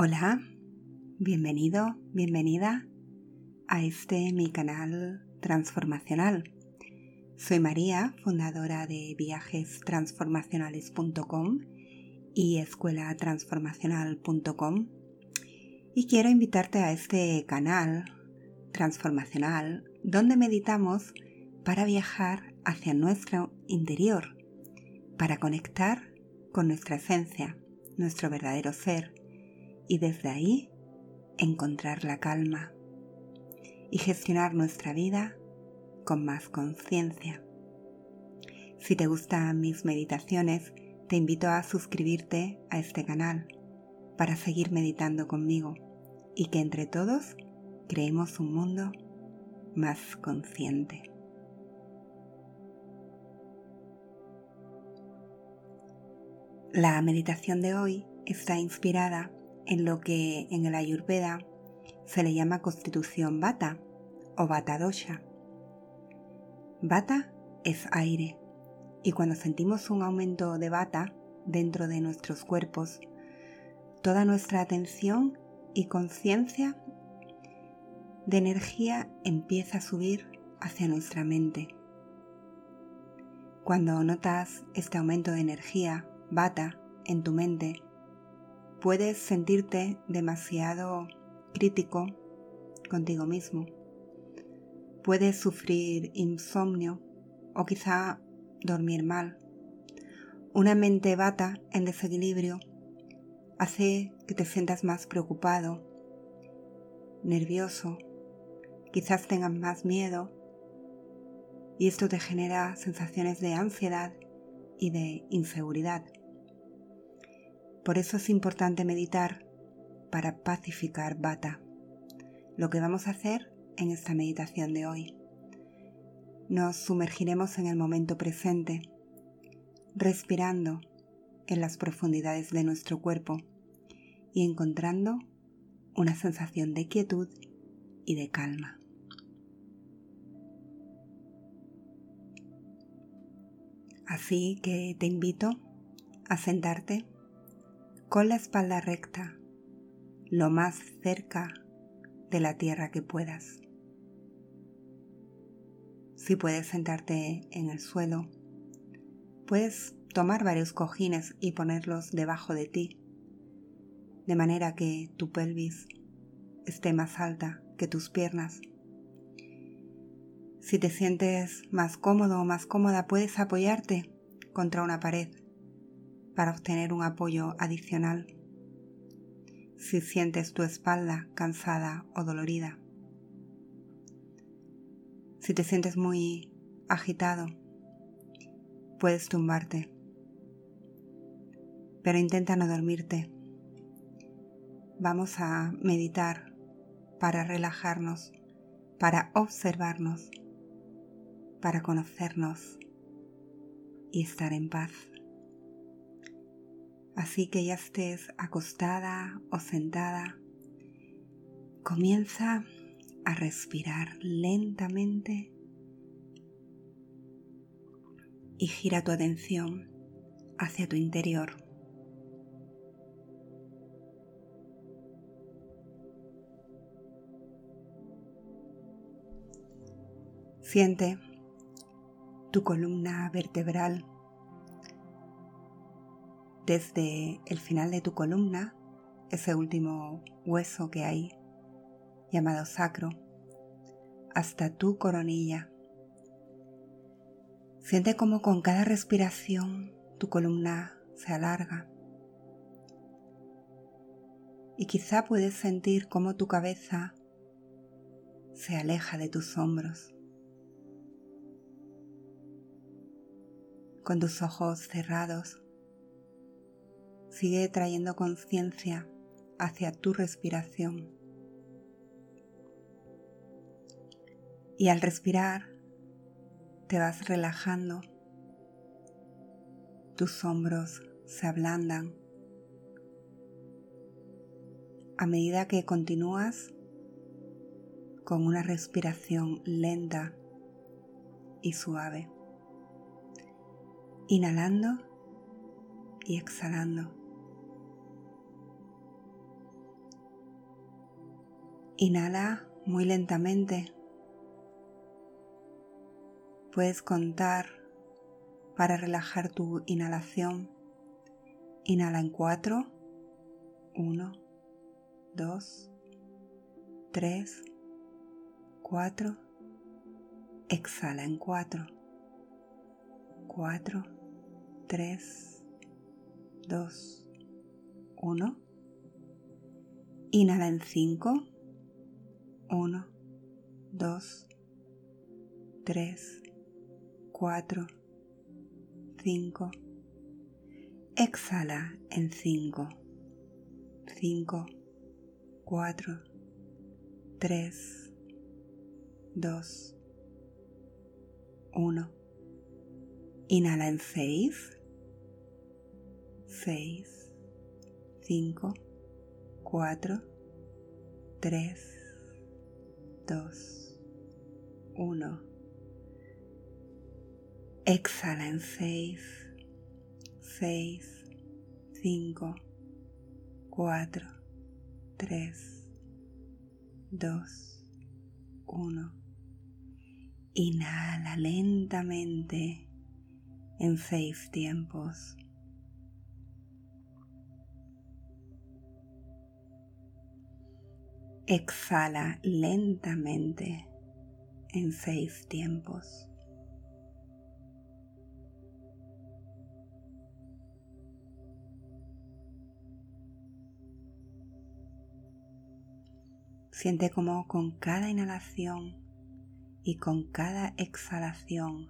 Hola, bienvenido, bienvenida a este mi canal transformacional. Soy María, fundadora de viajestransformacionales.com y escuelatransformacional.com y quiero invitarte a este canal transformacional donde meditamos para viajar hacia nuestro interior, para conectar con nuestra esencia, nuestro verdadero ser y desde ahí encontrar la calma y gestionar nuestra vida con más conciencia. Si te gustan mis meditaciones, te invito a suscribirte a este canal para seguir meditando conmigo y que entre todos creemos un mundo más consciente. La meditación de hoy está inspirada en lo que en el Ayurveda se le llama constitución Vata o Vata Dosha. Vata es aire y cuando sentimos un aumento de Vata dentro de nuestros cuerpos, toda nuestra atención y conciencia de energía empieza a subir hacia nuestra mente. Cuando notas este aumento de energía, Vata, en tu mente, puedes sentirte demasiado crítico contigo mismo. Puedes sufrir insomnio o quizá dormir mal. Una mente bata en desequilibrio hace que te sientas más preocupado, nervioso, quizás tengas más miedo y esto te genera sensaciones de ansiedad y de inseguridad. Por eso es importante meditar para pacificar Bata. Lo que vamos a hacer en esta meditación de hoy. Nos sumergiremos en el momento presente, respirando en las profundidades de nuestro cuerpo y encontrando una sensación de quietud y de calma. Así que te invito a sentarte con la espalda recta, lo más cerca de la tierra que puedas. Si puedes sentarte en el suelo, puedes tomar varios cojines y ponerlos debajo de ti, de manera que tu pelvis esté más alta que tus piernas. Si te sientes más cómodo o más cómoda, puedes apoyarte contra una pared para obtener un apoyo adicional si sientes tu espalda cansada o dolorida. Si te sientes muy agitado, puedes tumbarte, pero intenta no dormirte. Vamos a meditar para relajarnos, para observarnos, para conocernos y estar en paz. Así que ya estés acostada o sentada, comienza a respirar lentamente y gira tu atención hacia tu interior. Siente tu columna vertebral desde el final de tu columna, ese último hueso que hay, llamado sacro, hasta tu coronilla. Siente como con cada respiración tu columna se alarga. Y quizá puedes sentir cómo tu cabeza se aleja de tus hombros. Con tus ojos cerrados, Sigue trayendo conciencia hacia tu respiración. Y al respirar, te vas relajando. Tus hombros se ablandan. A medida que continúas con una respiración lenta y suave. Inhalando y exhalando. Inhala muy lentamente. Puedes contar para relajar tu inhalación. Inhala en 4, 1, 2, 3, 4. Exhala en 4, 4, 3, 2, 1. Inhala en 5, 1, 2, 3, 4, 5. Exhala en 5, 5, 4, 3, 2, 1. Inhala en 6, 6, 5, 4, 3, 2, 1. Exhala en 6, 6, 5, 4, 3, 2, 1. Inhala lentamente en seis tiempos. Exhala lentamente en seis tiempos. Siente como con cada inhalación y con cada exhalación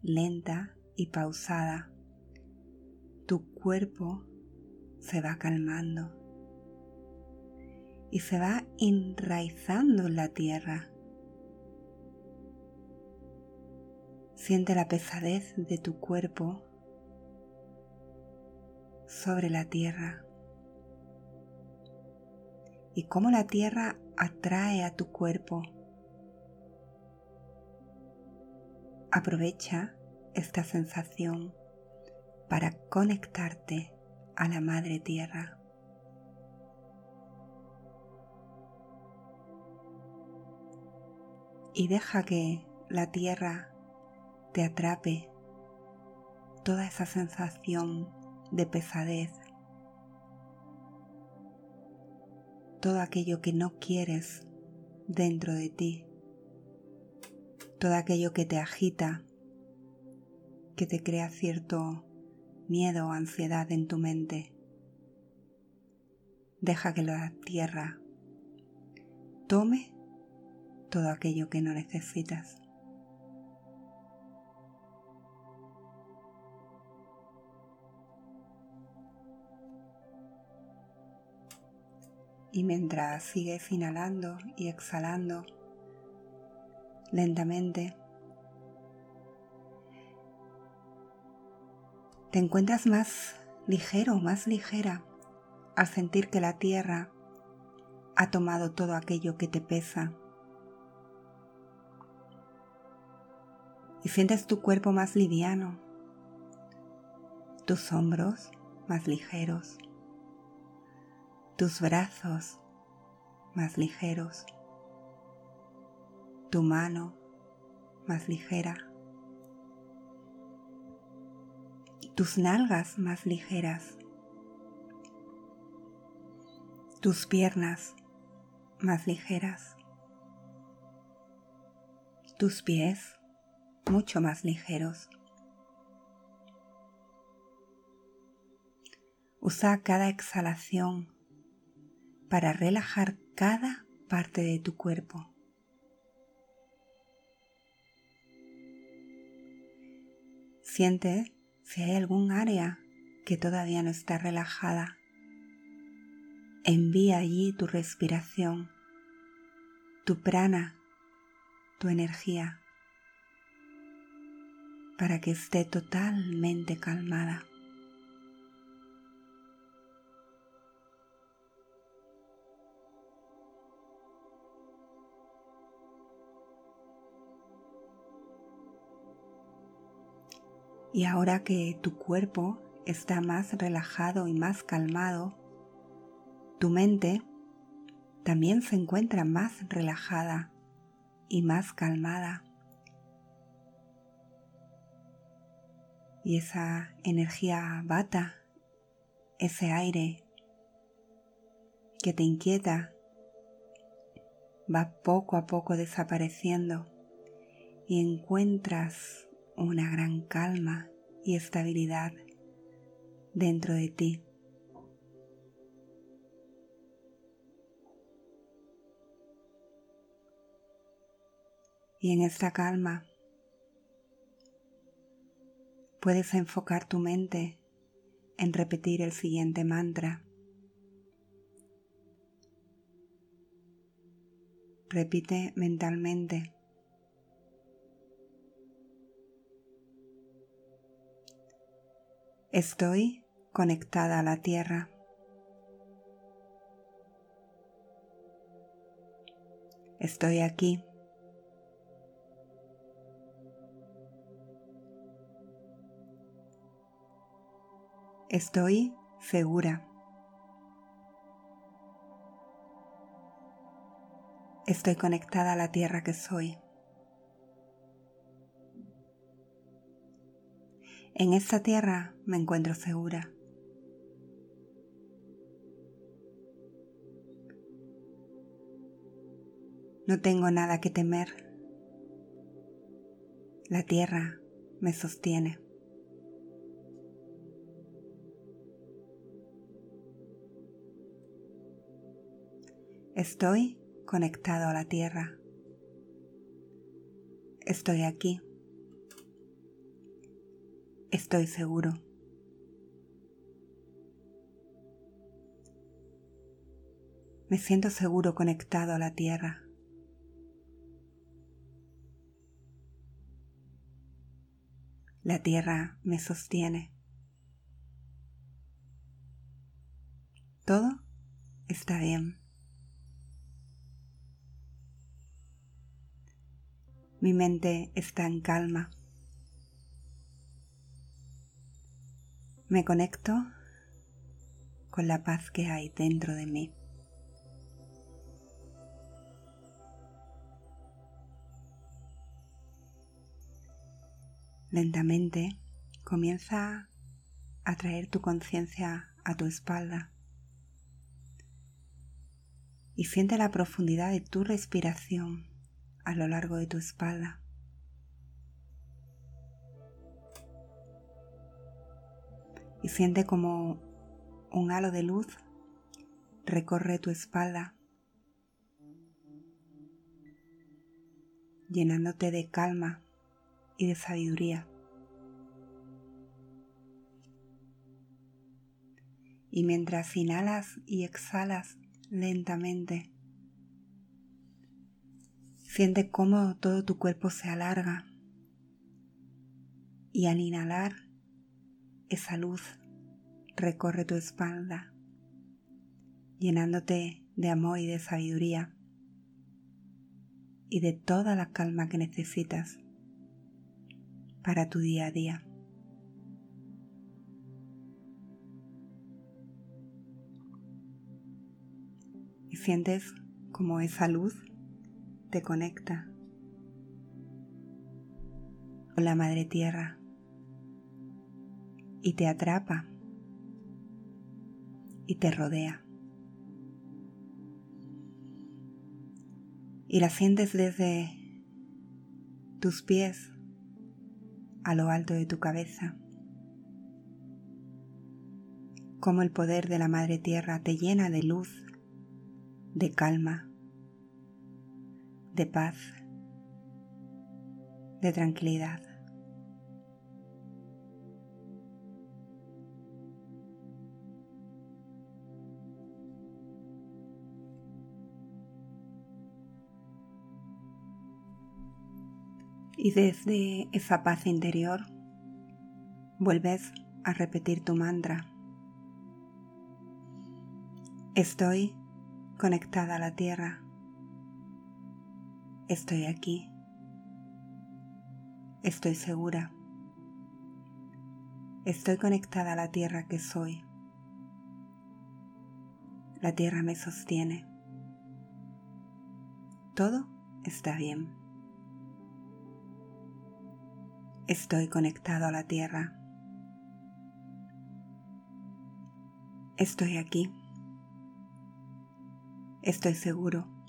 lenta y pausada, tu cuerpo se va calmando y se va enraizando en la tierra. Siente la pesadez de tu cuerpo sobre la tierra y cómo la tierra atrae a tu cuerpo. Aprovecha esta sensación para conectarte a la madre tierra. Y deja que la tierra te atrape toda esa sensación de pesadez, todo aquello que no quieres dentro de ti, todo aquello que te agita, que te crea cierto miedo o ansiedad en tu mente. Deja que la tierra tome todo aquello que no necesitas. Y mientras sigues inhalando y exhalando lentamente, te encuentras más ligero, más ligera al sentir que la tierra ha tomado todo aquello que te pesa. Y sientes tu cuerpo más liviano, tus hombros más ligeros tus brazos más ligeros, tu mano más ligera tus nalgas más ligeras, tus piernas más ligeras, tus pies mucho más ligeros. Usa cada exhalación para relajar cada parte de tu cuerpo. Siente si hay algún área que todavía no está relajada. Envía allí tu respiración, tu prana, tu energía, para que esté totalmente calmada. Y ahora que tu cuerpo está más relajado y más calmado, tu mente también se encuentra más relajada y más calmada. Y esa energía bata, ese aire que te inquieta, va poco a poco desapareciendo y encuentras una gran calma y estabilidad dentro de ti. Y en esta calma puedes enfocar tu mente en repetir el siguiente mantra. Repite mentalmente. Estoy conectada a la tierra. Estoy aquí. Estoy segura. Estoy conectada a la tierra que soy. En esta tierra me encuentro segura. No tengo nada que temer. La tierra me sostiene. Estoy conectado a la tierra. Estoy aquí. Estoy seguro. Me siento seguro conectado a la tierra. La tierra me sostiene. Todo está bien. Mi mente está en calma. Me conecto con la paz que hay dentro de mí. Lentamente comienza a traer tu conciencia a tu espalda y siente la profundidad de tu respiración a lo largo de tu espalda. Y siente como un halo de luz recorre tu espalda, llenándote de calma y de sabiduría. Y mientras inhalas y exhalas lentamente, Siente cómo todo tu cuerpo se alarga y al inhalar esa luz recorre tu espalda, llenándote de amor y de sabiduría y de toda la calma que necesitas para tu día a día. Y sientes como esa luz te conecta con la Madre Tierra y te atrapa y te rodea. Y la sientes desde tus pies a lo alto de tu cabeza. Como el poder de la Madre Tierra te llena de luz, de calma de paz, de tranquilidad. Y desde esa paz interior vuelves a repetir tu mantra. Estoy conectada a la tierra. Estoy aquí. Estoy segura. Estoy conectada a la tierra que soy. La tierra me sostiene. Todo está bien. Estoy conectado a la tierra. Estoy aquí. Estoy seguro.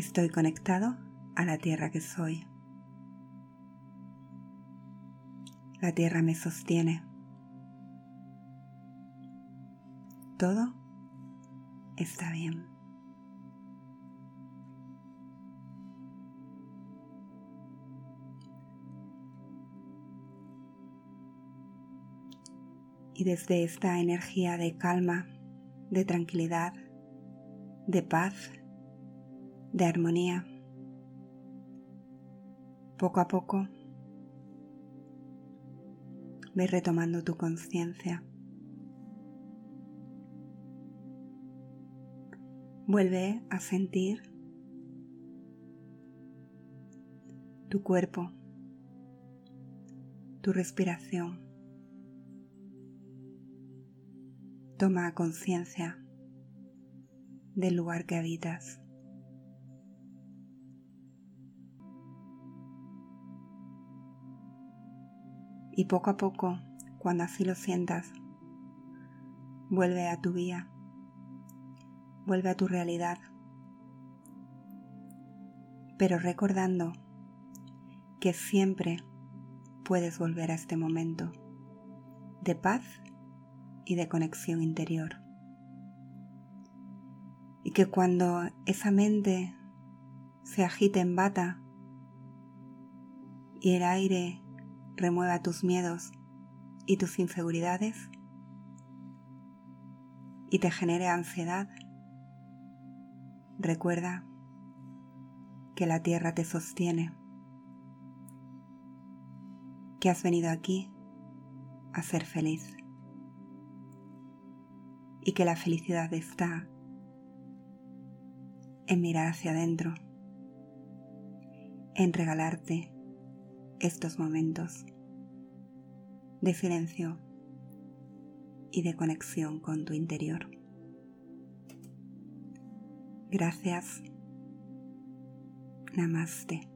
Estoy conectado a la tierra que soy. La tierra me sostiene. Todo está bien. Y desde esta energía de calma, de tranquilidad, de paz, de armonía, poco a poco ve retomando tu conciencia. Vuelve a sentir tu cuerpo, tu respiración. Toma conciencia del lugar que habitas. Y poco a poco, cuando así lo sientas, vuelve a tu vía vuelve a tu realidad, pero recordando que siempre puedes volver a este momento de paz y de conexión interior. Y que cuando esa mente se agite en bata y el aire remueva tus miedos y tus inseguridades y te genere ansiedad, Recuerda que la tierra te sostiene, que has venido aquí a ser feliz y que la felicidad está en mirar hacia adentro, en regalarte estos momentos de silencio y de conexión con tu interior. Gracias. Namaste.